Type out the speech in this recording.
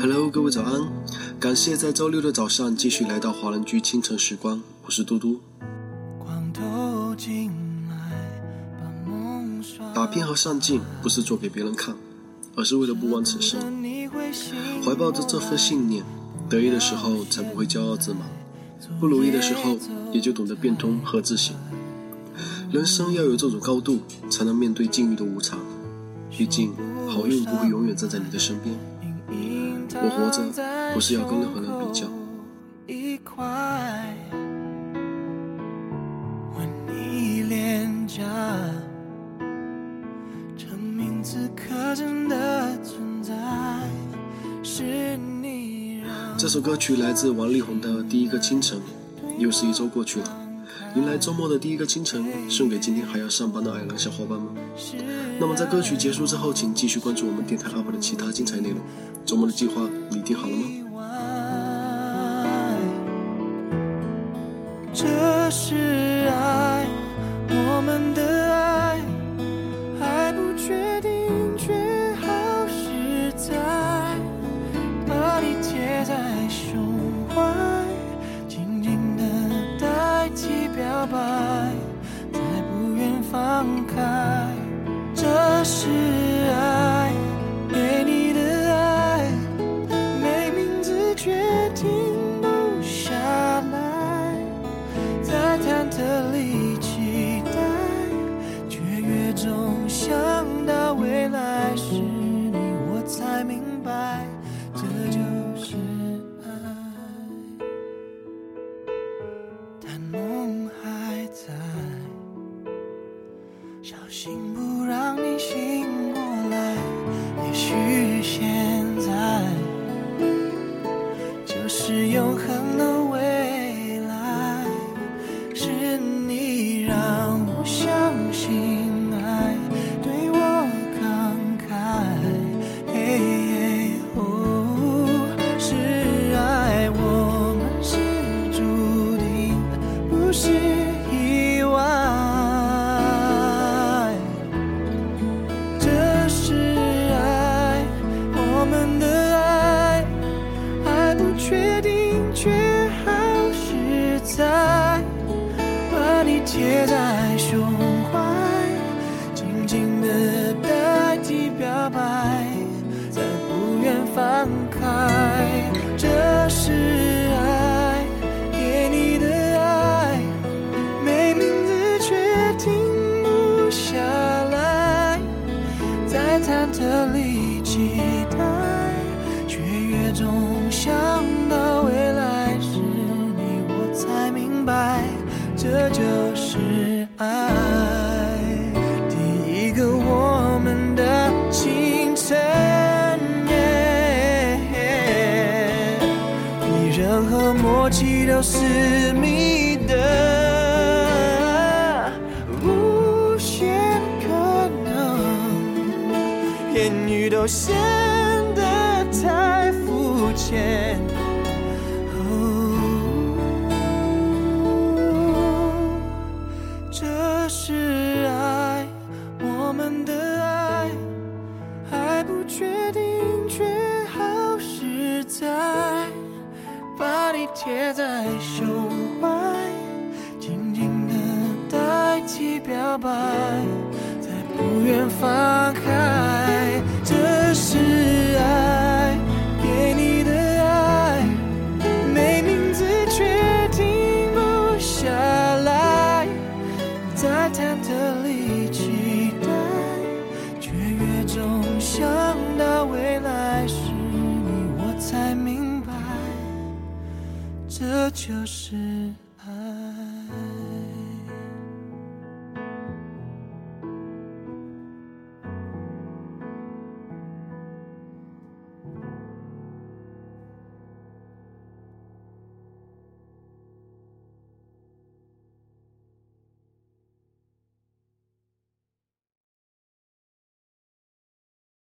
Hello，各位早安！感谢在周六的早上继续来到华人居清晨时光，我是嘟嘟。打拼和上进不是做给别人看，而是为了不枉此生。怀抱着这份信念，得意的时候才不会骄傲自满，不如意的时候也就懂得变通和自省。人生要有这种高度，才能面对境遇的无常。毕竟，好运不会永远站在你的身边。我活着不是要跟任何人比较。这首歌曲来自王力宏的《第一个清晨》，又是一周过去了。迎来周末的第一个清晨，送给今天还要上班的爱人小伙伴们。那么在歌曲结束之后，请继续关注我们电台 UP 的其他精彩内容。周末的计划你定好了吗？开，这是爱，给你的爱，没名字却停不下来，在忐忑里期待，却越总想到未来是，你我才明白，这是永恒的忐忑里期待，却越总想到未来时，你我才明白，这就。是爱，第一个我们的清晨，比任何默契都私密的，显得太肤浅。哦，这是爱，我们的爱，还不确定却好实在。把你贴在胸怀，静静的代替表白，在不愿放开。忐忑里期待，却越总想到未来是，你我才明白。这就是爱。